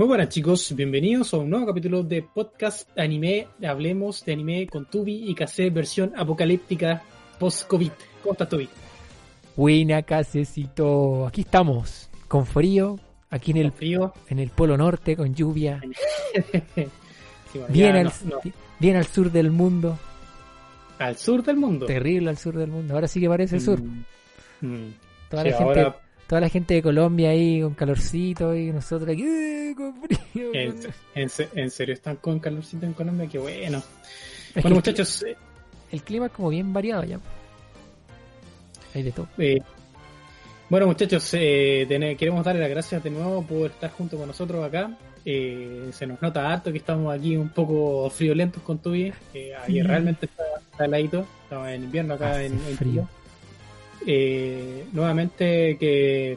Muy buenas chicos, bienvenidos a un nuevo capítulo de podcast anime. Hablemos de anime con Tubi y Kase versión apocalíptica post-COVID. ¿Cómo estás Tubi? Buena casecito. Aquí estamos, con frío, aquí en el frío, en el polo norte, con lluvia. Bien, al, no- no. bien al sur del mundo. al sur del mundo. Terrible al sur del mundo. Ahora sí que parece el sur. Mm, mm. Toda, Sí, la gente, ahora, toda la gente de Colombia ahí con calorcito y nosotros aquí "Eh, con frío. en, en se- en serio, están con calorcito en Colombia, qué bueno. Es Bueno muchachos, eh, el clima es como bien variado ya. Hay de todo. Eh, bueno, muchachos, eh, queremos darle las gracias de nuevo por estar junto con nosotros acá. Se nos nota harto que estamos aquí un poco friolentos con tu vida. Ahí realmente está, está heladito. Estamos en invierno acá Hace en, en frío. Eh, nuevamente que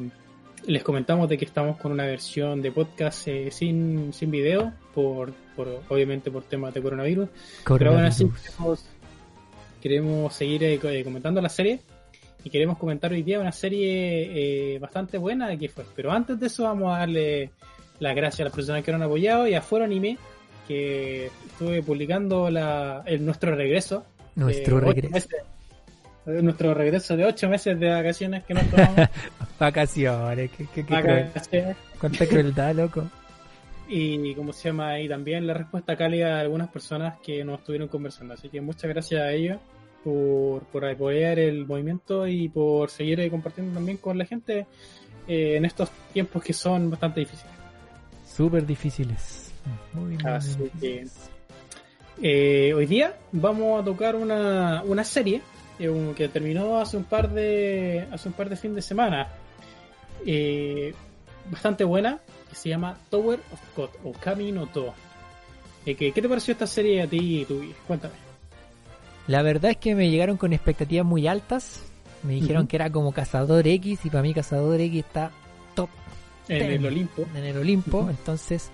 les comentamos de que estamos con una versión de podcast eh, sin, sin video, por, por obviamente por temas de coronavirus. Pero aún así queremos, queremos seguir eh, eh, comentando la serie y queremos comentar hoy día una serie eh, bastante buena que fue. Pero antes de eso vamos a darle las gracias a las personas que nos han apoyado y a Foro Anime que estuve publicando la, el, nuestro regreso. Nuestro de ocho regreso. meses- eh, nuestro regreso de ocho meses de vacaciones que nos tomamos. Vacaciones. Qué, qué- qué cruel. Cuánta crueldad, loco. y como se llama y también la respuesta cálida de algunas personas que nos estuvieron conversando así que muchas gracias a ellos por, por apoyar el movimiento y por seguir eh, compartiendo también con la gente eh, en estos tiempos que son bastante difíciles Súper difíciles. Muy, muy Así que-. Eh, hoy día vamos a tocar una, una serie eh, un- que terminó hace un par de hace un par de fin de semana. Eh, bastante buena que se llama Tower of God o Kami no To. Eh, ¿qué, qué te pareció esta serie a ti tú cuéntame. La verdad es que me llegaron con expectativas muy altas. Me dijeron que era como Cazador X y para mí Cazador X está top en el Olimpo. en el Olimpo. Entonces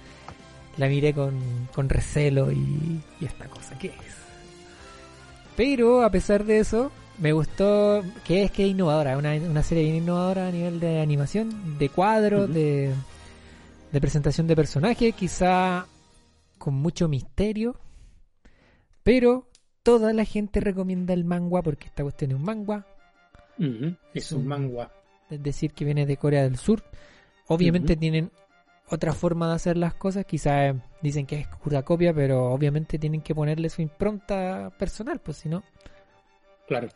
la miré con, con recelo y, y esta cosa, ¿qué es? Pero a pesar de eso, me gustó que es que es innovadora, una, una serie bien innovadora a nivel de animación, de cuadros, Ujú. de, de presentación de personajes, quizá con mucho misterio. Pero toda la gente recomienda el manga porque esta cuestión es un manga, es un manga es decir, que viene de Corea del Sur. Obviamente tienen otra forma de hacer las cosas, quizás dicen que es pura copia, pero obviamente tienen que ponerle su impronta personal, pues si no. claro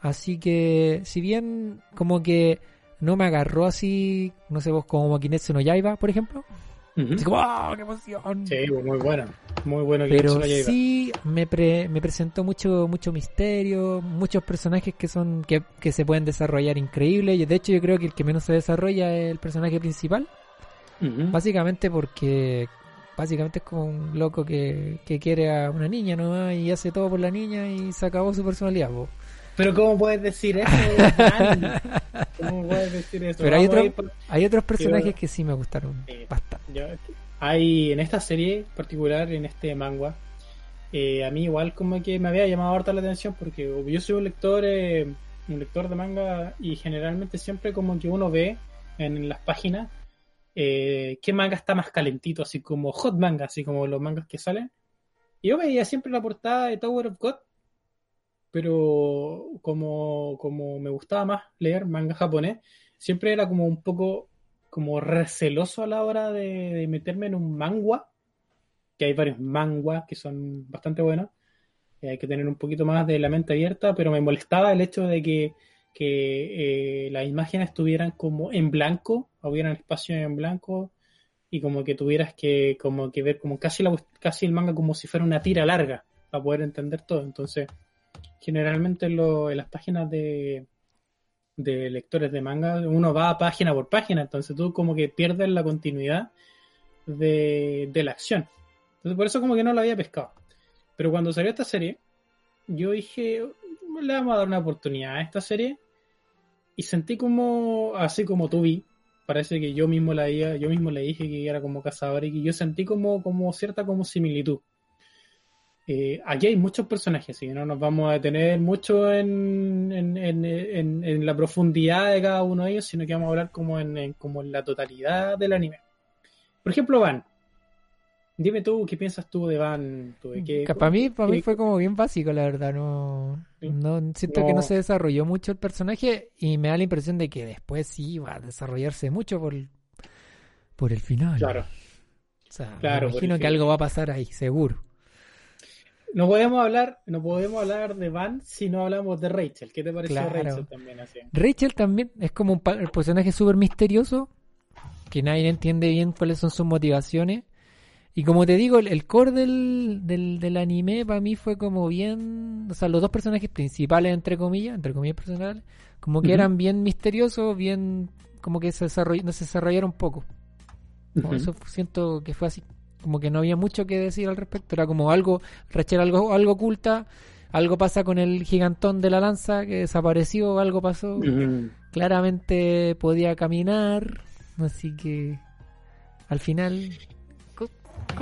Así que, si bien como que no me agarró así, no sé vos, como Kimetsu no Yaiba, por ejemplo. Así como, ¡ah, qué emoción! sí muy buena muy bueno que Pero no sí me, pre- me presentó mucho mucho misterio, muchos personajes que son que, que se pueden desarrollar increíble. Y de hecho yo creo que el que menos se desarrolla es el personaje principal, Básicamente porque básicamente es como un loco que, que quiere a una niña nomás y hace todo por la niña y se acabó su personalidad. po. pero cómo puedes decir eso cómo puedes decir eso Pero hay otro- por- Hay otros personajes que sí me gustaron Eh, bastante. Yo- hay en esta serie particular, en este manga, eh, a mí igual como que me había llamado harta la atención porque yo soy un lector, eh, un lector de manga y generalmente siempre como que uno ve en las páginas eh, qué manga está más calentito, así como hot manga, así como los mangas que salen. Yo veía siempre la portada de Tower of God, pero como, como me gustaba más leer manga japonés, siempre era como un poco como receloso a la hora de, de meterme en un manga, que hay varios manguas que son bastante buenos, eh, hay que tener un poquito más de la mente abierta, pero me molestaba el hecho de que, que eh, las imágenes estuvieran como en blanco, hubieran espacio en blanco, y como que tuvieras que, como que ver como casi, la, casi el manga como si fuera una tira larga, para poder entender todo. Entonces, generalmente en, lo- las páginas de, de lectores de manga, uno va página por página, entonces tú como que pierdes la continuidad de, la acción. Entonces por eso como que no la había pescado. Pero cuando salió esta serie, yo dije, le vamos a dar una oportunidad a esta serie. Y sentí como, así como tú vi, parece que yo mismo la yo mismo le dije que era como cazador y que yo sentí como, como cierta como similitud. Eh, aquí hay muchos personajes, así que no nos vamos a detener mucho en, en, en, en- la profundidad de cada uno de ellos, sino que vamos a hablar como en- como en la totalidad del anime. Por ejemplo, Van. Dime tú, ¿qué piensas tú de Van? Tú, de qué- para mí, para mí fue como bien básico, la verdad. No, Sí. no siento que no se desarrolló mucho el personaje y me da la impresión de que después sí va a desarrollarse mucho por, por el final. Claro. O sea, Claro, me imagino que final. algo va a pasar ahí, seguro. No podemos hablar, no podemos hablar de Van si no hablamos de Rachel. ¿Qué te pareció Claro. Rachel también así? Rachel también es como un personaje súper misterioso, que nadie entiende bien cuáles son sus motivaciones. Y como te digo, el, el core del, del, del anime para mí fue como bien... O sea, los dos personajes principales, entre comillas, entre comillas personales, como que eran bien misteriosos, bien... como que se, desarroll- se desarrollaron poco. Como. Eso siento que fue así. Como que no había mucho que decir al respecto. Era como algo, Rachel algo, algo oculta, algo pasa con el gigantón de la lanza que desapareció, algo pasó claramente podía caminar, así que al final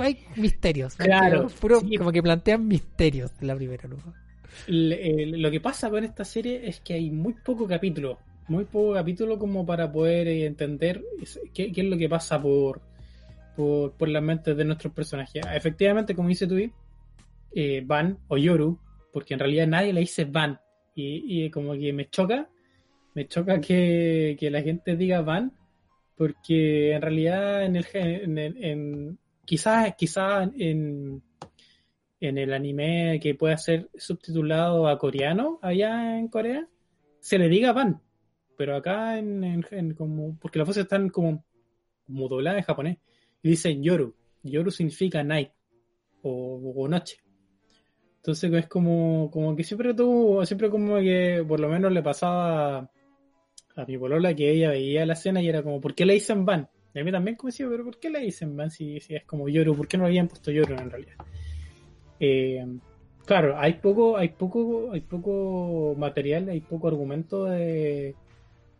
hay misterios. ¿no? Claro, Puro- sí. como que plantean misterios la primera. Le- el- lo que pasa con esta serie es que hay muy poco capítulo, muy poco capítulo como para poder eh, entender qué, qué es lo que pasa por, por, por las mentes de nuestros personajes. Efectivamente, como dice tú, eh, Van o Yoru, porque en realidad nadie le dice Van, y, y como que me choca, me choca que, que la gente diga Van, porque en realidad en el, en, en- quizás, quizás en, en el anime que pueda ser subtitulado a coreano allá en Corea, se le diga Van. Pero acá en, en- como, porque las voces están como, como dobladas en japonés, y dicen Yoru. Yoru significa night o, noche. Entonces es como, como que siempre tuvo, siempre como que por lo menos le pasaba a, a mi polola que ella veía la escena y era como, ¿por qué le dicen Van? Y a mí también como decía, pero ¿por qué le dicen Van si, si es como Yoru? ¿Por qué no le habían puesto Yoru en realidad? Eh, claro, hay poco, hay poco, hay poco material, hay poco argumento de,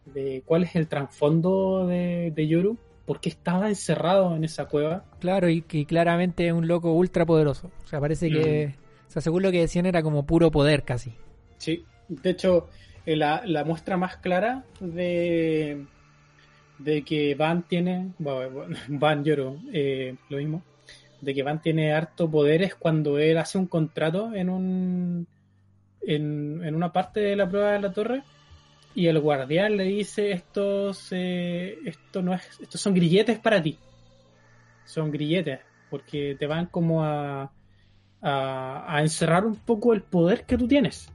de cuál es el trasfondo de, de Yoru, por qué estaba encerrado en esa cueva. Claro, y que claramente es un loco ultra poderoso. O sea, parece que, o sea, según lo que decían era como puro poder casi. Sí, de hecho, eh, la, la muestra más clara de, de que Van tiene, bueno, Van Yoru, eh, lo mismo, de que Van tiene harto poder es cuando él hace un contrato en un en, en una parte de la prueba de la torre y el guardián le dice estos eh, esto no es estos son grilletes para ti. Son grilletes porque te van como a, a, a encerrar un poco el poder que tú tienes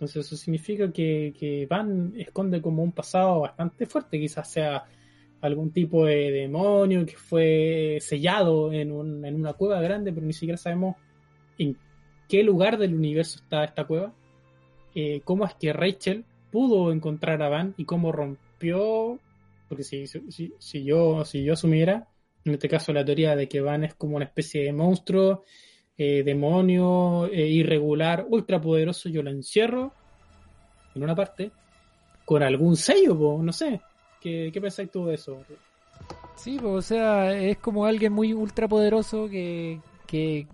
entonces eso significa que, que Van esconde como un pasado bastante fuerte quizás sea algún tipo de demonio que fue sellado en, un- en una cueva grande, pero ni siquiera sabemos en qué lugar del universo está esta cueva. Eh, cómo es que Rachel pudo encontrar a Van y cómo rompió, porque si, si, si yo, si yo asumiera, en este caso la teoría de que Van es como una especie de monstruo, eh, demonio, eh, irregular, ultrapoderoso, yo lo encierro en una parte con algún sello, po, no sé. ¿Qué, qué pensáis tú de eso? Sí, pues, o sea, es como alguien muy ultra poderoso que, que...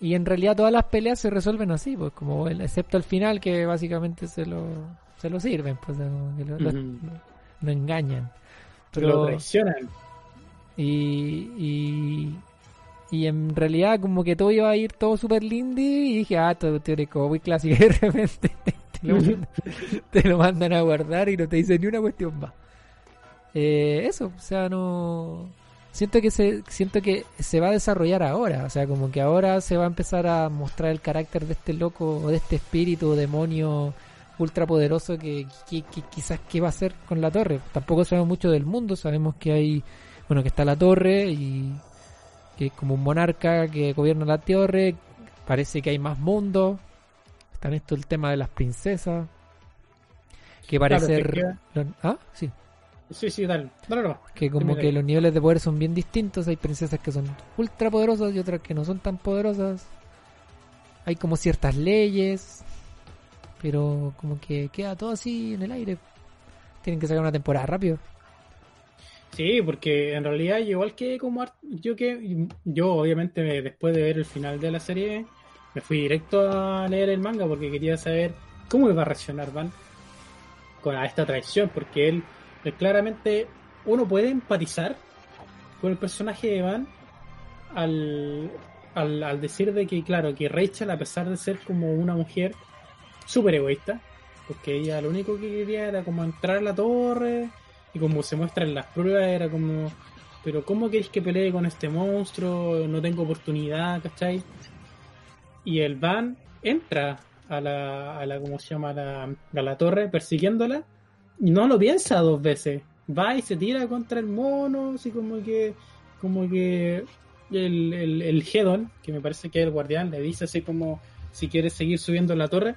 Y en realidad todas las peleas se resuelven así, pues como el, excepto al final que básicamente se lo, se lo sirven, pues como que lo, lo- lo engañan. Lo Pero, traicionan. y, y, y en realidad como que todo iba a ir todo super lindo y dije, ah, todo como muy clásico y de repente te lo, mandan, te lo mandan a guardar y no te dicen ni una cuestión más. Eh, eso, o sea, no... Siento que se siento que se va a desarrollar ahora, o sea, como que ahora se va a empezar a mostrar el carácter de este loco o de este espíritu demonio ultrapoderoso que, que, que quizás qué va a hacer con la torre. Tampoco sabemos mucho del mundo, sabemos que hay, bueno, que está la torre y que es como un monarca que gobierna la torre, parece que hay más mundos, está en esto el tema de las princesas, que parece Claro, Ah, sí Sí, sí, dale. Que como que los niveles de poder son bien distintos. Hay princesas que son ultra poderosas y otras que no son tan poderosas. Hay como ciertas leyes, pero como que queda todo así en el aire. Tienen que sacar una temporada rápido. Sí, porque en realidad igual que como yo que yo obviamente me- después de ver el final de la serie me fui directo a leer el manga porque quería saber cómo iba a reaccionar Van con a esta traición porque él, él claramente uno puede empatizar con el personaje de Van al, al, al decir de que, claro, que Rachel, a pesar de ser como una mujer súper egoísta, porque ella lo único que quería era como entrar a la torre y como se muestra en las pruebas era como, pero ¿cómo queréis que pelee con este monstruo? No tengo oportunidad, ¿cachai? Y el Van entra a la, a la ¿cómo se llama? A la, a la torre persiguiéndola y no lo piensa dos veces. Va y se tira contra el mono, así como que, como que el, el, Hedon, que me parece que es el guardián, le dice así como, si quieres seguir subiendo la torre,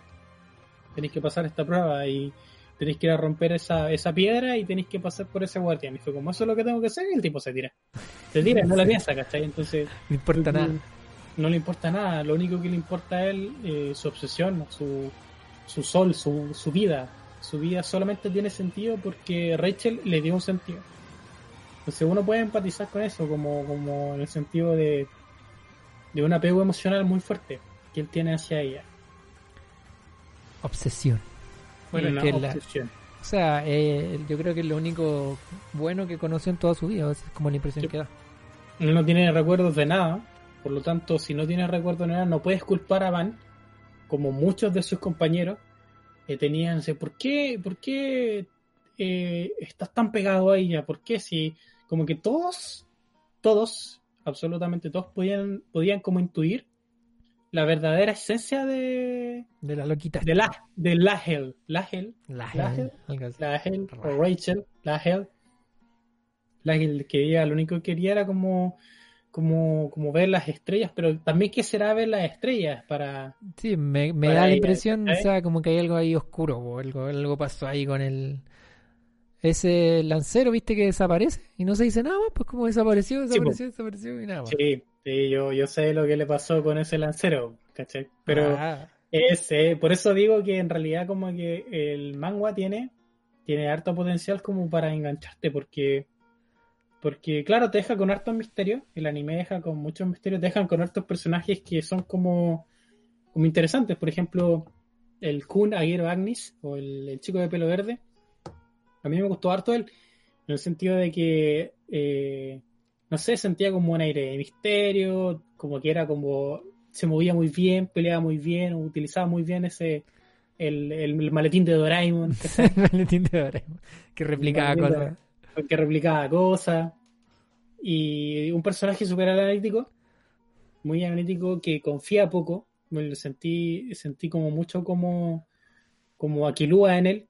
tenéis que pasar esta prueba y tenéis que ir a romper esa, esa piedra y tenéis que pasar por ese guardián. Y fue como, eso es lo que tengo que hacer, y el tipo se tira. Se tira, no la piensa, ¿cachai? Entonces, No importa nada. no le importa nada, lo único que le importa a él, eh, su obsesión, su, su sol, su, su vida. Su vida solamente tiene sentido porque Rachel le dio un sentido. Entonces uno puede empatizar con eso, como, como en el sentido de, de un apego emocional muy fuerte que él tiene hacia ella. Obsesión. Bueno, Una que la, o sea, eh, yo creo que es lo único bueno que conoció en toda su vida, es como la impresión que da. No tiene recuerdos de nada, por lo tanto, si no tiene recuerdos de nada, no puedes culpar a Van, como muchos de sus compañeros que tenían, sé, ¿por qué, por qué eh, estás tan pegado a ella? ¿Por qué si, como que todos, todos, absolutamente todos podían, podían como intuir la verdadera esencia de, De la loquita. de la, de Lahel, Lahel, La Lahel. así. Lahel o Rachel, Lahel. Lahel que ella lo único que quería era como, como, como ver las estrellas, pero también qué será ver las estrellas para... Sí, me, me da la impresión, o sea, como que hay algo ahí oscuro, o algo, algo pasó ahí con el... Ese lancero, viste, que desaparece y no se dice nada más, pues como desapareció, desapareció, desapareció y nada más. Sí, sí, yo, yo sé lo que le pasó con ese lancero, ¿cachai? Pero Ah, es, eh, por eso digo que en realidad como que el manga tiene, tiene harto potencial como para engancharte, porque, porque claro, te deja con hartos misterios, el anime deja con muchos misterios, te dejan con hartos personajes que son como, como interesantes, por ejemplo, el Kun Aguero Agnis, o el, el chico de pelo verde, a mí me gustó harto él, en el sentido de que, eh, no sé, sentía como un aire de misterio, como que era como se movía muy bien, peleaba muy bien, utilizaba muy bien ese el, el maletín de Doraemon, el maletín de Doraemon, que replicaba cosas. que replicaba cosas. Y un personaje súper analítico, muy analítico, que confía poco. Me lo sentí, sentí como mucho como, como Aquilúa en él,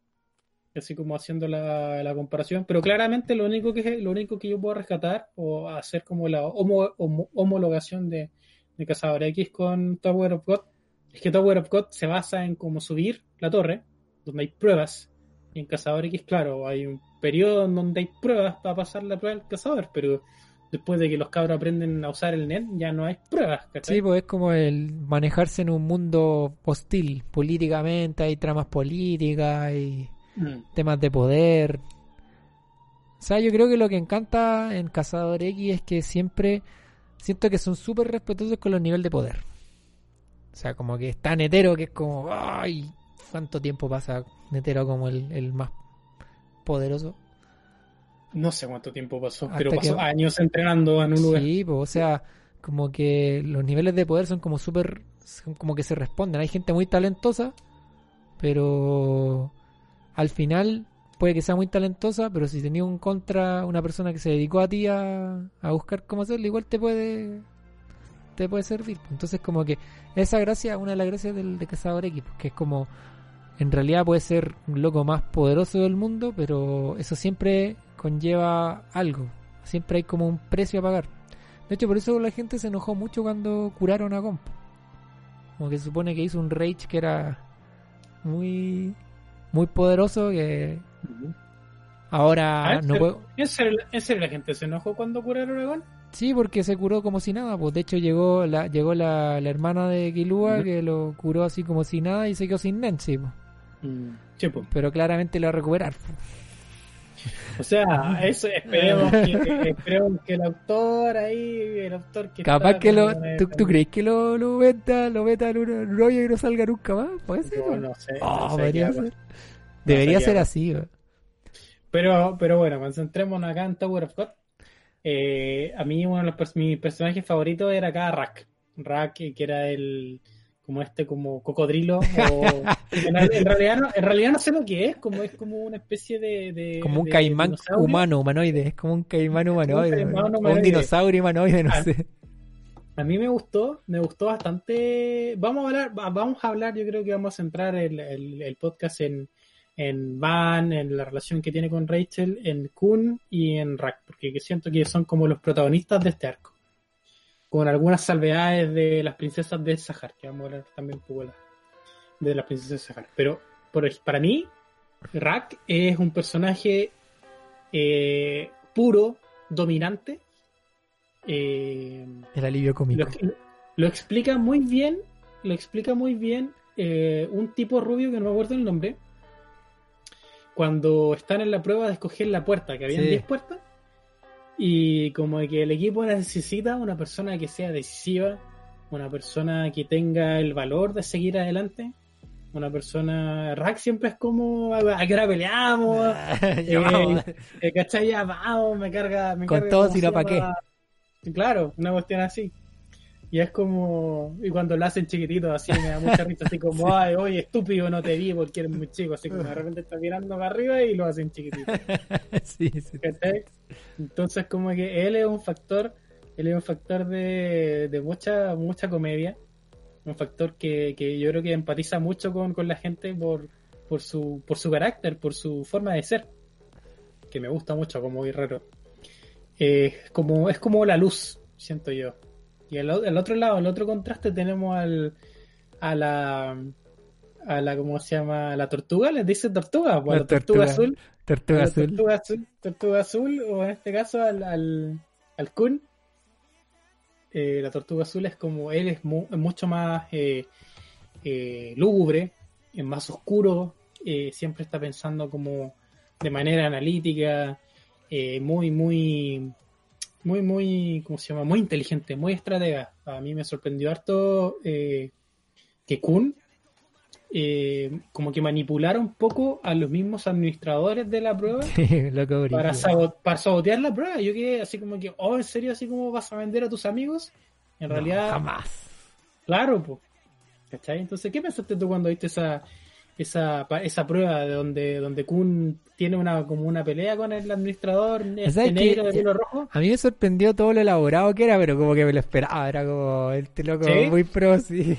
así como haciendo la, comparación. Pero claramente lo único que lo único que yo puedo rescatar o hacer como la homo- homo- homologación de, de Cazador X con Tower of God es que Tower of God se basa en cómo subir la torre, donde hay pruebas. Y en Cazador X, claro, hay un periodo en donde hay pruebas para pasar la prueba del cazador, pero después de que los cabros aprenden a usar el net, ya no hay pruebas, ¿cachai? Sí, pues es como el manejarse en un mundo hostil políticamente, hay tramas políticas, hay Mm. temas de poder. O sea, yo creo que lo que encanta en Cazador X es que siempre siento que son súper respetuosos con los niveles de poder. O sea, como que es tan hetero que es como, ay, ¿cuánto tiempo pasa Netero como el, el más poderoso? No sé cuánto tiempo pasó, Hasta pero pasó que- años entrenando en un lugar. Sí, pues, o sea, como que los niveles de poder son como súper, como que se responden. Hay gente muy talentosa, pero al final puede que sea muy talentosa, pero si tenía un contra una persona que se dedicó a ti a, a buscar cómo hacerlo, igual te puede te puede servir. Entonces como que esa gracia, una de las gracias del de Cazador X, que es como en realidad puede ser un loco más poderoso del mundo, pero eso siempre conlleva algo. Siempre hay como un precio a pagar. De hecho, por eso la gente se enojó mucho cuando curaron a Comp. Como que se supone que hizo un rage que era muy muy poderoso que ahora Ah, no ¿en puedo... ¿En serio, en serio la gente se enojó cuando curaron a Aragón? Sí, porque se curó como si nada. Pues de hecho llegó la llegó la, la hermana de Kilua que lo curó así como si nada y se quedó sin Nancy. pues. Sí, pues. Pero claramente lo va a recuperar. O sea, eso esperemos que, esperemos que el autor ahí, el autor que Capaz está que lo... ¿Tú, tú crees que lo, lo meta, lo meta en un rollo y no salga nunca más? Puede ser. ¿no? no sé, Oh, no sé podría qué ser. hago. Debería ser así. Pero, pero bueno, concentrémonos acá en Tower of God. eh, a mí uno de los mis personajes favoritos era acá Rack. Rack, que era el como este como cocodrilo o en, real- en realidad no, en realidad no sé lo que es, como es como una especie de, de- Como un de caimán humano, humanoide. Es como un caimán humanoide. caimán un humanoide. dinosaurio humanoide, no sé. A mí me gustó, me gustó bastante. Vamos a hablar, va- vamos a hablar, yo creo que vamos a centrar el, el- el podcast en, en Van, en la relación que tiene con Rachel, en Kun y en Rack, porque que siento que son como los protagonistas de este arco. Con algunas salvedades de las princesas de Sahar, que vamos a hablar también un poco de, la- de las princesas de Sahar. Pero por, para mí, Rack es un personaje eh, puro, dominante. eh, El alivio cómico. lo, lo explica muy bien, lo explica muy bien eh, un tipo rubio que no me acuerdo el nombre, cuando están en la prueba de escoger la puerta, que habían Sí. 10 puertas, y como que el equipo necesita una persona que sea decisiva, una persona que tenga el valor de seguir adelante, una persona... Rack siempre es como, ¿a qué hora peleamos? Ya vamos. Eh, ¿Cachai? Ya vamos, me carga. Me Con carga todo, ¿cómo si se no, ¿pa' llama? Claro, una cuestión así. Y es como. Y cuando lo hacen chiquitito, así me da mucha risa, así como, ay, oye, estúpido, no te vi porque eres muy chico. Así como de repente está mirando para arriba y lo hacen chiquitito. sí, sí. Entonces, como que él es un factor. Él es un factor de, de mucha, mucha comedia. Un factor que, que yo creo que empatiza mucho con, con la gente por, por, su, por su carácter, por su forma de ser. Que me gusta mucho como guerrero. Eh, como, es como la luz, siento yo. Y al, otro lado, al otro contraste, tenemos al, a la. A la, ¿cómo se llama? ¿La tortuga? ¿Les dice tortuga? Pues, La la tortuga tortuga. azul. Tortuga azul. Tortuga azul, tortuga azul, o en este caso al, al, al Kun. Eh, la tortuga azul es como él es, mu- mucho más eh, eh, lúgubre, es más oscuro, eh, siempre está pensando como de manera analítica, muy, muy, muy, muy, ¿cómo se llama? Muy inteligente, muy estratega. A mí me sorprendió harto eh, que Kun eh, como que manipulara un poco a los mismos administradores de la prueba para, sabo- para sabotear la prueba. Yo quedé así como que, oh, ¿en serio así como vas a vender a tus amigos? En No, realidad, jamás. claro, pues. ¿Cachai? Entonces, ¿qué pensaste tú cuando viste esa esa, esa prueba de donde, donde Kun tiene una como una pelea con el administrador este negro de pelo rojo? A mí me sorprendió todo lo elaborado que era, pero como que me lo esperaba. Era como este loco ¿Sí? muy pro, sí.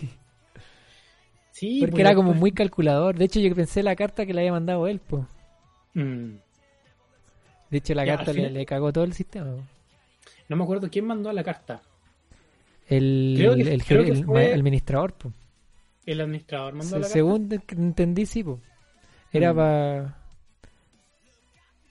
Sí, Porque pues, era como muy calculador. De hecho, yo pensé la carta que le había mandado él, pues. Mm. De hecho, la Ya, carta le, le cagó todo el sistema. po. No me acuerdo quién mandó la carta. El, Creo que- el, creo que el fue- administrador, pues. El administrador mandó la. Según entendí, sí, pues. Era Mm. para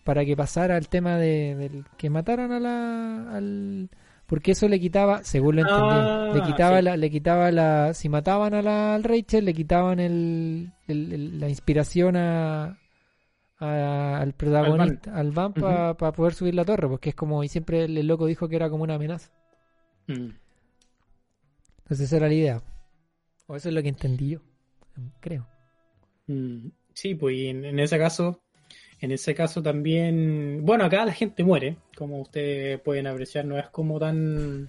para que pasara el tema de, del que mataran a la al porque eso le quitaba, según lo entendí, Ah, le quitaba sí. la, le quitaba la, si mataban a la al Rachel, le quitaban el, el- el- la inspiración a, a- al protagonista, al Van, para poder subir la torre, porque es como, y siempre el, el loco dijo que era como una amenaza. Mm. Entonces esa era la idea. O eso es lo que entendí yo, creo. Mm, Sí, pues y en, en ese caso, en ese caso también, bueno, acá la gente muere, como ustedes pueden apreciar, no es como tan,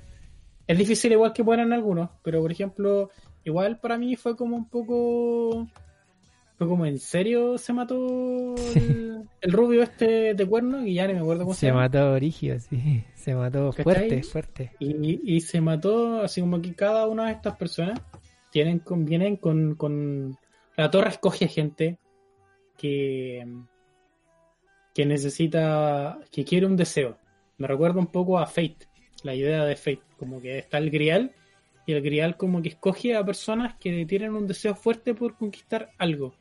es difícil igual que mueran algunos, pero por ejemplo, igual para mí fue como un poco, fue como en serio se mató el, el rubio este de cuerno, y ya no me acuerdo cómo se, Se mató Origio, sí, se mató ¿Cachai? fuerte, fuerte. Y, y se mató, así como que cada una de estas personas tienen vienen con, con la torre escoge gente que, que necesita, que quiere un deseo. Me recuerda un poco a Fate, la idea de Fate, como que está el grial y el grial como que escoge a personas que tienen un deseo fuerte por conquistar algo.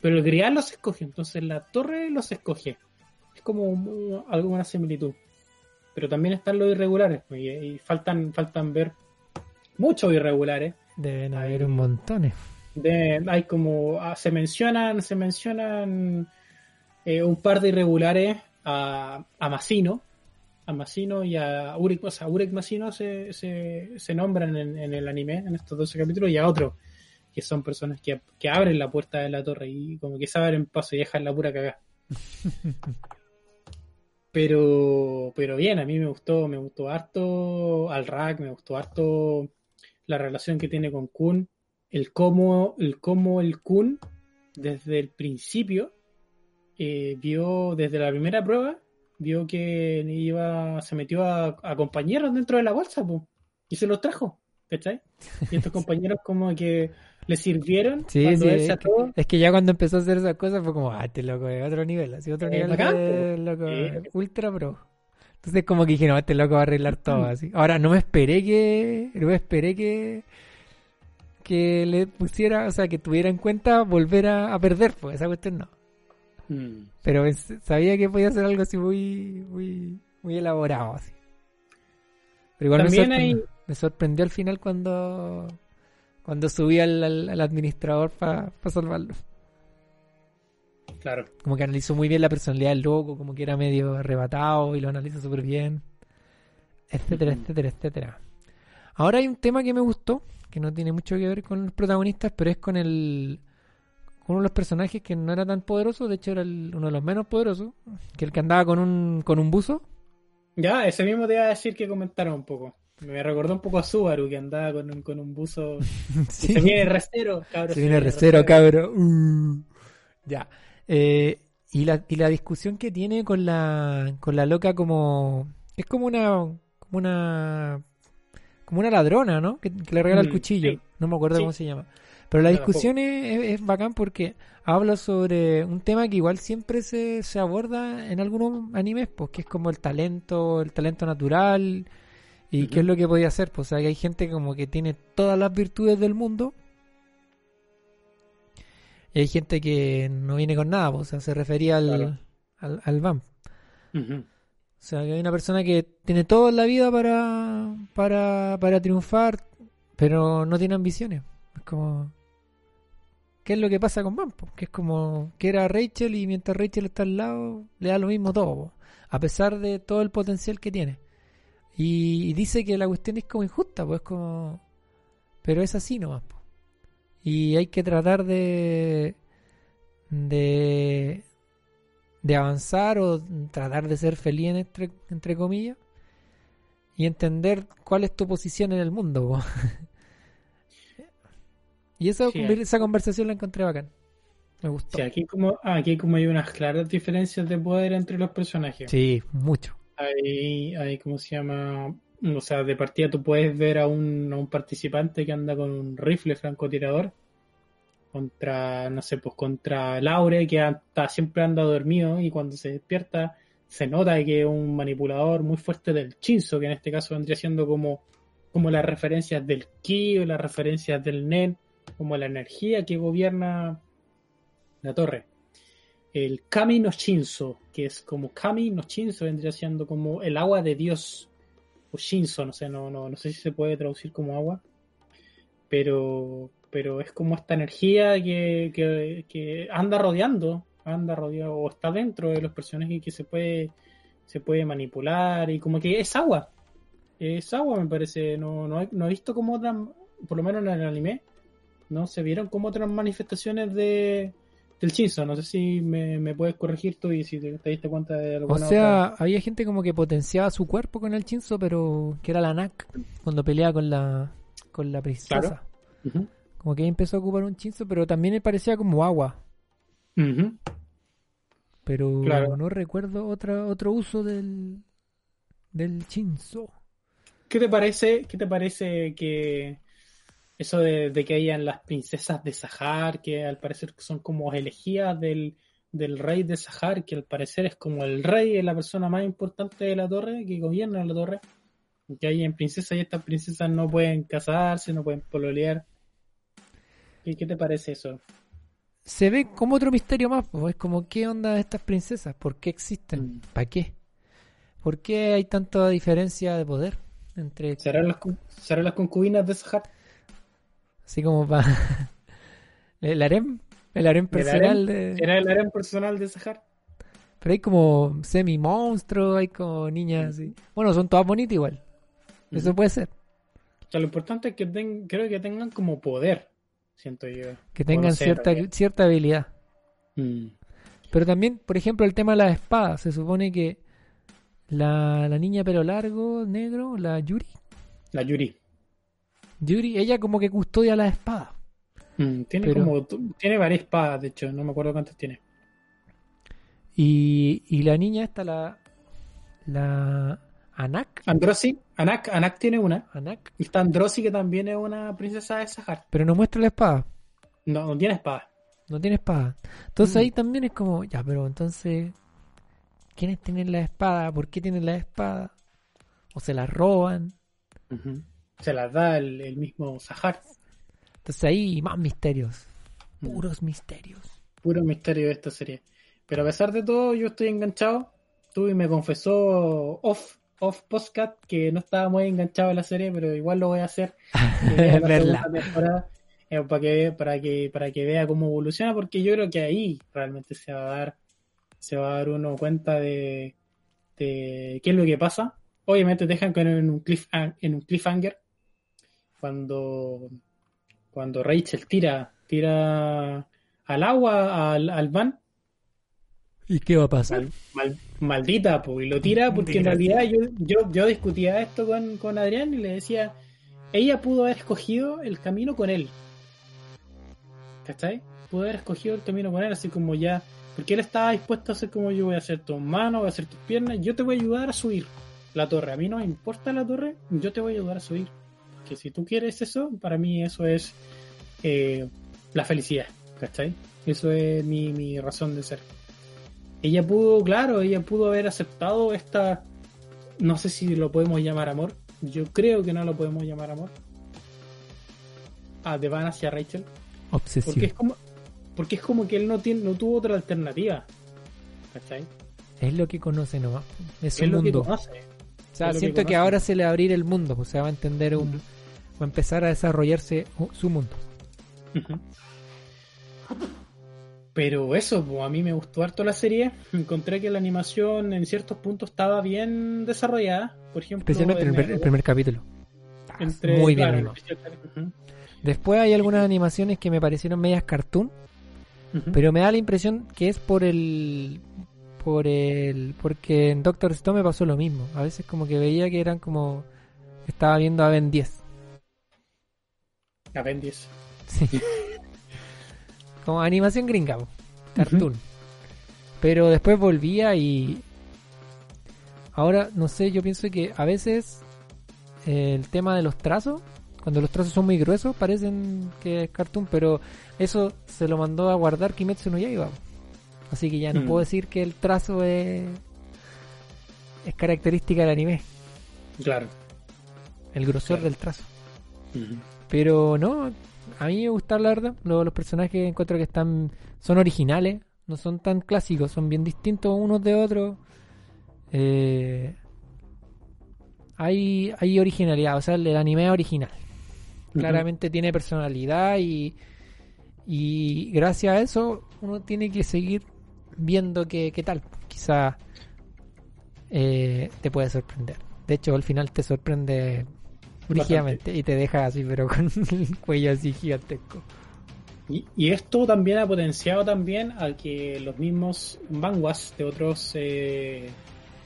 Pero el grial los escoge, entonces la torre los escoge. Es como un- alguna similitud pero también están los irregulares pues, y, y faltan faltan ver muchos irregulares Deben haber un montón. de, hay como ah, se mencionan se mencionan eh, un par de irregulares a, a Masino a Masino y a Urek, o sea, Urek Masino se, se, se nombran en, en el anime en estos 12 capítulos y a otros que son personas que, que abren la puerta de la torre y como que se abren paso y dejan la pura cagada Pero, pero bien, a mí me gustó, me gustó harto al rack, me gustó harto la relación que tiene con Kun, el cómo, el cómo el Kun desde el principio eh, vio desde la primera prueba vio que iba se metió a, a compañeros dentro de la bolsa po, y se los trajo ¿cachai? y estos compañeros como que le sirvieron Sí, cuando sí, él es se que, ató. es que ya cuando empezó a hacer esas cosas fue como, ah, este loco es otro nivel, así otro Es nivel bacán, de loco, Sí. ultra pro. Entonces como que dije, no, este loco va a arreglar todo así. Ahora, no me esperé que, no me esperé que, que le pusiera, o sea, que tuviera en cuenta volver a, a perder, pues esa cuestión no. Mm. Pero sabía que podía ser algo así muy, muy, muy elaborado así. Pero igual me También sorprendió, hay- me sorprendió al final cuando, cuando subí al, al- al administrador para salvarlo. Claro Como que analizó muy bien la personalidad del loco, como que era medio arrebatado y lo analiza súper bien. Etcétera, etcétera, etcétera. Ahora hay un tema que me gustó, que no tiene mucho que ver con los protagonistas, pero es con el con uno de los personajes que no era tan poderoso, de hecho era el- uno de los menos poderosos, que el que andaba con un con un buzo. Ya, ese mismo te iba a decir que comentara un poco. Me recordó un poco a Subaru que andaba con un, con un buzo. Sí. Se viene recero, cabrón. Se viene recero, cabro. Uh. Ya. Eh, y, la, y la discusión que tiene con la, con la loca como... Es como una... Como una... Como una ladrona, ¿no? Que, que le regala el Mm, cuchillo. sí. No me acuerdo Sí. cómo se llama. Pero la discusión es, bacán porque habla sobre un tema que igual siempre se, se aborda en algunos animes, pues que es como el talento, el talento natural y qué es lo que podía hacer. Pues o sea, que hay gente como que tiene todas las virtudes del mundo y hay gente que no viene con nada, pues, o sea, se refería al, Claro. al, al vamp. O sea, que hay una persona que tiene todo en la vida para, para, para triunfar, pero no tiene ambiciones. Es como... ¿Qué es lo que pasa con Vamp? Que es como que era Rachel y mientras Rachel está al lado, le da lo mismo todo, po, a pesar de todo el potencial que tiene. Y, y dice que la cuestión es como injusta, pues como... Pero es así nomás. po. Y hay que tratar de... de de avanzar o tratar de ser feliz en entre, entre comillas y entender cuál es tu posición en el mundo y esa, Sí, esa conversación la encontré bacán me gustó Sí, aquí como, aquí como hay unas claras diferencias de poder entre los personajes. sí mucho Hay, hay, ¿cómo se llama? O sea, de partida tú puedes ver a un, a un participante que anda con un rifle francotirador contra, no sé, pues contra Laure, que anda- siempre anda dormido y cuando se despierta se nota que es un manipulador muy fuerte del Chinzo, que en este caso vendría siendo como, como las referencias del Ki o las referencias del Nen, como la energía que gobierna la torre. El Kami no Shinzo, que es como Kami no Shinzo, vendría siendo como el agua de Dios. O Shinzo, no sé, no, no, no sé si se puede traducir como agua. Pero, pero es como esta energía que, que, anda rodeando, anda rodeado, o está dentro de los personajes que se puede, se puede manipular, y como que es agua. Es agua, me parece. No, no, he, no he visto como otras, por lo menos en el anime, no se vieron como otras manifestaciones de del Shinzo. No sé si me, me puedes corregir tú y si te, te diste cuenta de o alguna sea había gente como que potenciaba su cuerpo con el chinzo pero que era la Nak cuando peleaba con la con la princesa Claro. como que ahí empezó a ocupar un chinzo pero también me parecía como agua pero Claro. no recuerdo otra otro uso del del chinzo ¿Qué te parece, qué te parece que eso de, de que hayan las princesas de Sahar, que al parecer son como elegías del, del rey de Sahar, que al parecer es como el rey, es la persona más importante de la torre, que gobierna la torre, que hay en princesas y estas princesas no pueden casarse, no pueden pololear. ¿Qué, qué te parece eso? se ve como otro misterio más, pues, es como qué onda estas princesas, por qué existen, Mm. para qué, por qué hay tanta diferencia de poder entre, ¿Serán las, serán las concubinas de Sahar? Así como para el harem, el harem personal de, ¿Será el harem personal de Sahar? pero hay como semi monstruos, hay como niñas así, bueno son todas bonitas igual, eso puede ser, O sea, lo importante es que ten- creo que tengan como poder, siento yo. que tengan cierta cierta habilidad. Mm. Pero también, por ejemplo, el tema de las espadas. Se supone que la, la niña pelo largo, negro, la Yuri. La Yuri. Yuri, ella como que custodia la espada. Mm, tiene Pero- como tiene varias espadas, de hecho, no me acuerdo cuántas tiene. Y, y la niña esta, la. La. Anak. Androsi, Anak, Anak tiene una. Anak. Y está Androsi, que también es una princesa de Sahar. Pero no muestra la espada. No, no tiene espada. No tiene espada. Entonces Mm. ahí también es como, ya, pero entonces. ¿Quiénes tienen la espada? ¿Por qué tienen la espada? ¿O se la roban? Se las da el, el mismo Sahar. Entonces ahí más misterios. Mm. Puros misterios. Puro misterio de esta serie. Pero a pesar de todo, yo estoy enganchado. Tú y me confesó off, off postcat que no estaba muy enganchado en la serie, pero igual lo voy a hacer. Verla. eh, para que para que para que vea cómo evoluciona, porque yo creo que ahí realmente se va a dar se va a dar uno cuenta de, de qué es lo que pasa. Obviamente te dejan con- en un cliff en un cliffhanger cuando cuando Rachel tira tira al agua al, al van ¿Y qué va a pasar? Mal- mal- maldita, pues, y lo tira porque en realidad yo, yo, yo discutía esto con, con Adrián y le decía, ella pudo haber escogido el camino con él. ¿Cachai? Pudo haber escogido el camino con él, así como ya, porque él estaba dispuesto a hacer como yo voy a hacer tus manos, voy a hacer tus piernas, yo te voy a ayudar a subir la torre. A mí no me importa la torre, yo te voy a ayudar a subir. Que si tú quieres eso, para mí eso es eh, la felicidad, ¿cachai? Eso es mi, mi razón de ser ella pudo, claro, ella pudo haber aceptado esta, no sé si lo podemos llamar amor, yo creo que no lo podemos llamar amor, a de Van hacia Rachel, Obsesión. porque es como, porque es como que él no tiene, no tuvo otra alternativa, ¿cachai? Es lo que conoce nomás. Es su Es lo que mundo. conoce. Sea, que siento que, ahora se le va a abrir el mundo. O sea, va a entender un. Va a empezar a desarrollarse su mundo. Pero eso, pues, a mí me gustó harto la serie. Encontré que la animación en ciertos puntos estaba bien desarrollada. Por ejemplo, Especialmente en el, primer- el primer capítulo. Ah, entre- Muy bien. Ujú, Después hay algunas animaciones que me parecieron medias cartoon. Pero me da la impresión que es por el. Por el. Porque en Doctor Stone me pasó lo mismo. A veces como que veía que eran como. Estaba viendo a Ben 10. Apéndice. Sí. como animación gringa. po. Cartoon. Pero después volvía y. Ahora, no sé, yo pienso que a veces el tema de los trazos, cuando los trazos son muy gruesos, parecen que es cartoon, pero eso se lo mandó a guardar Kimetsu no Yaiba. po. Así que ya no Mm. puedo decir que el trazo es, es característica del anime, Claro. el grosor Claro. del trazo. Pero no, a mí me gustan la verdad. Los, los personajes encuentro que están son originales, no son tan clásicos, son bien distintos unos de otros. Eh, hay, hay originalidad, o sea, el, el anime es original. Claramente tiene personalidad y, y gracias a eso uno tiene que seguir viendo qué, qué tal. Quizá eh, te puede sorprender. De hecho, al final te sorprende brígidamente y te deja así, pero con el cuello así gigantesco. Y, y esto también ha potenciado también a que los mismos manguas de otros eh,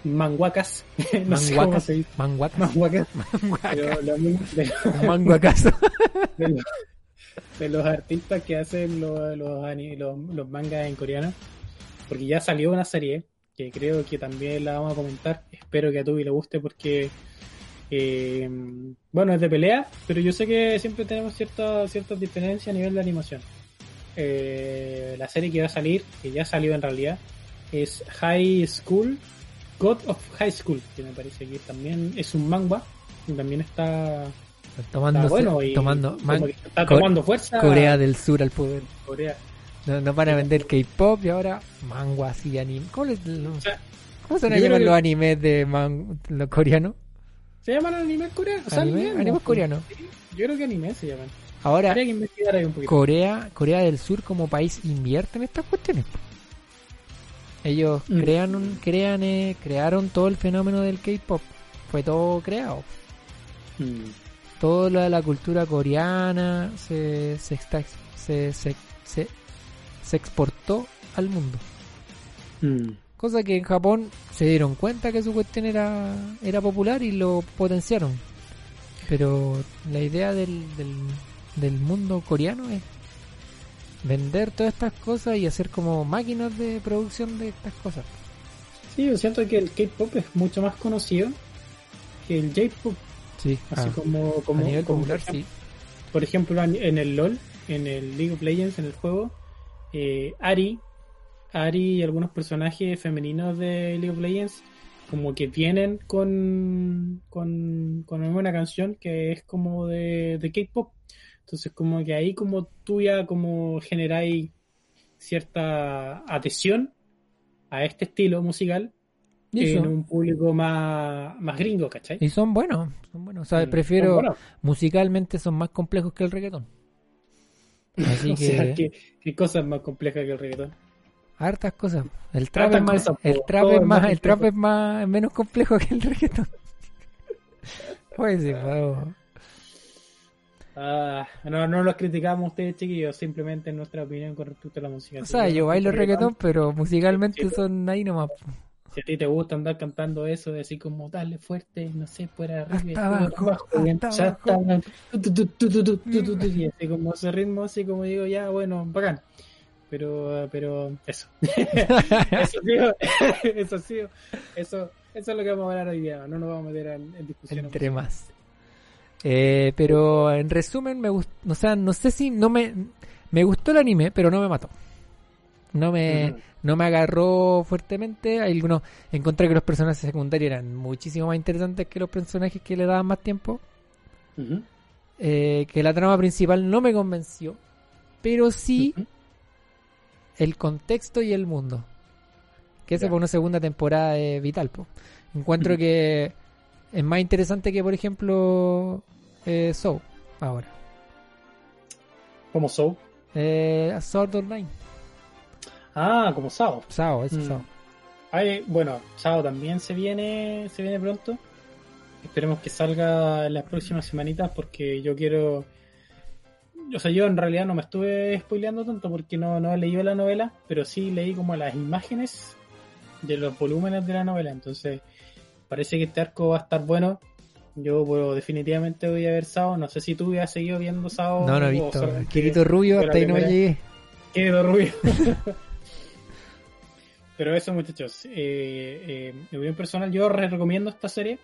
manguacas, no sé cómo Manguacas. se dice, Manguacas. manguacas, Manguacas. pero lo mismo de, los, de los artistas que hacen los, los- los mangas en coreano, porque ya salió una serie que creo que también la vamos a comentar, espero que a Tubi le guste porque eh, bueno, es de pelea, pero yo sé que siempre tenemos ciertas ciertas diferencias a nivel de animación. Eh, la serie que va a salir, que ya salió en realidad, es High School, God of High School, que me parece que también es un manga, y también está, Tomando, está bueno y tomando man- está tomando fuerza Corea del Sur al poder. Corea. No, no van a vender K-pop y ahora manguas y anime. ¿Cómo, le- O sea, cómo se yo llaman que- los animes de man, los coreanos? ¿Se llaman anime coreano? O sea, ¿Anime? anime, ¿Animes ¿no? coreanos? Yo creo que anime se llaman. Ahora, Habría que investigar ahí un poquito. Corea, Corea del Sur como país invierte en estas cuestiones. Ellos Mm. crean un, crean, eh, crearon todo el fenómeno del K-pop. Fue todo creado. Mm. Todo lo de la cultura coreana se, se, está- se, se, se, se exportó al mundo. Mm. Cosa que en Japón se dieron cuenta que su cuestión era, era popular y lo potenciaron. Pero la idea del, del, del mundo coreano es vender todas estas cosas y hacer como máquinas de producción de estas cosas. Sí, yo siento que el K-pop es mucho más conocido que el J-pop. Sí, Así ah, como, como, a nivel como popular por ejemplo- sí. Por ejemplo, en en el LOL, en el League of Legends, en el juego, eh, Ari, Ari y algunos personajes femeninos de League of Legends, como que vienen con, con, con una canción que es como de, de K-pop. Entonces, como que ahí, como tú ya como generáis cierta adhesión a este estilo musical en un público más, más gringo, ¿cachai? Y son buenos, son buenos. O sea, prefiero, musicalmente son más complejos que el reggaetón. Así o que, sea, ¿qué, qué cosa es más compleja que el reggaetón? hartas cosas. El trap es más, el trap es más, el trap es más, menos complejo que el reggaetón. Pues sí. Ah, no, no los criticamos ustedes, chiquillos, simplemente en nuestra opinión con respecto a la música. O sea, yo bailo reggaetón, pero musicalmente son ahí nomás si a ti te gusta andar cantando eso, de así como dale fuerte, no sé, fuera arriba, abajo, abajo, ya está, y así como ese ritmo, así como digo, ya bueno, bacán. Pero, pero eso. eso, tío, eso, eso, eso es lo que vamos a hablar hoy día, no nos vamos a meter en, en discusión. Entre más. Eh, pero en resumen, me gustó, o sea, no sé si no me, me gustó el anime, pero no me mató. No me, uh no me agarró fuertemente. Hay algunos. Encontré que los personajes secundarios eran muchísimo más interesantes que los personajes que le daban más tiempo. Eh, que la trama principal no me convenció. Pero sí el contexto y el mundo. Que eso para una segunda temporada es vital. po. Encuentro que es más interesante que, por ejemplo, eh, Soul ahora. Como Soul. Eh, Sword Online. Ah, como Sao. Sao, eso Mm. Sao. Ay, bueno, Sao también se viene, se viene pronto. Esperemos que salga en las próximas semanitas porque yo quiero. O sea, yo en realidad no me estuve spoileando tanto porque no, no he leído la novela, pero sí leí como las imágenes de los volúmenes de la novela. Entonces, parece que este arco va a estar bueno. Yo definitivamente voy a ver Sao. No sé si tú has seguido viendo Sao. No, no he visto. Quirito Rubio, hasta ahí no me llegué. Quedo rubio. Pero eso, muchachos, eh, eh, en opinión personal, yo re- recomiendo esta serie.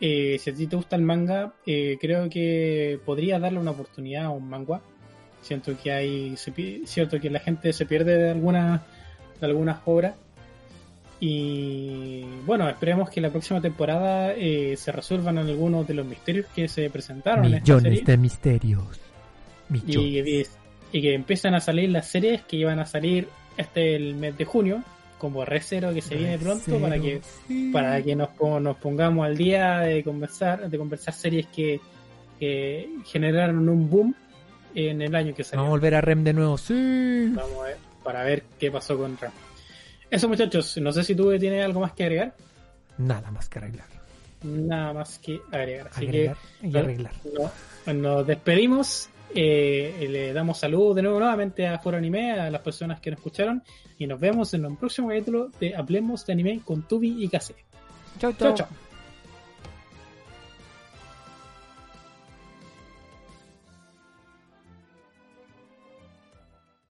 Eh, si a ti te gusta el manga, eh, creo que podría darle una oportunidad a un manga. Siento que hay, se cierto que la gente se pierde de algunas, de algunas obras. Y bueno, esperemos que la próxima temporada eh, se resuelvan algunos de los misterios que se presentaron en esta serie Millones de misterios. Millones. y, y que empiezan a salir las series que iban a salir este el mes de junio como Recero que se viene pronto para que Sí. para que nos, nos pongamos al día de conversar de conversar series que, que generaron un boom en el año que Vamos a salió volver a Rem de nuevo. Sí. Vamos a ver, para ver qué pasó con Ram eso muchachos no sé si tú tienes algo más que agregar Nada más que arreglar. nada más que agregar así Agregar que y arreglar. No, nos despedimos. Eh, le damos salud de nuevo nuevamente a Foro Anime, a las personas que nos escucharon. Y nos vemos en un próximo capítulo de Hablemos de Anime con Tubi y. Chau, Chao, chau. chao.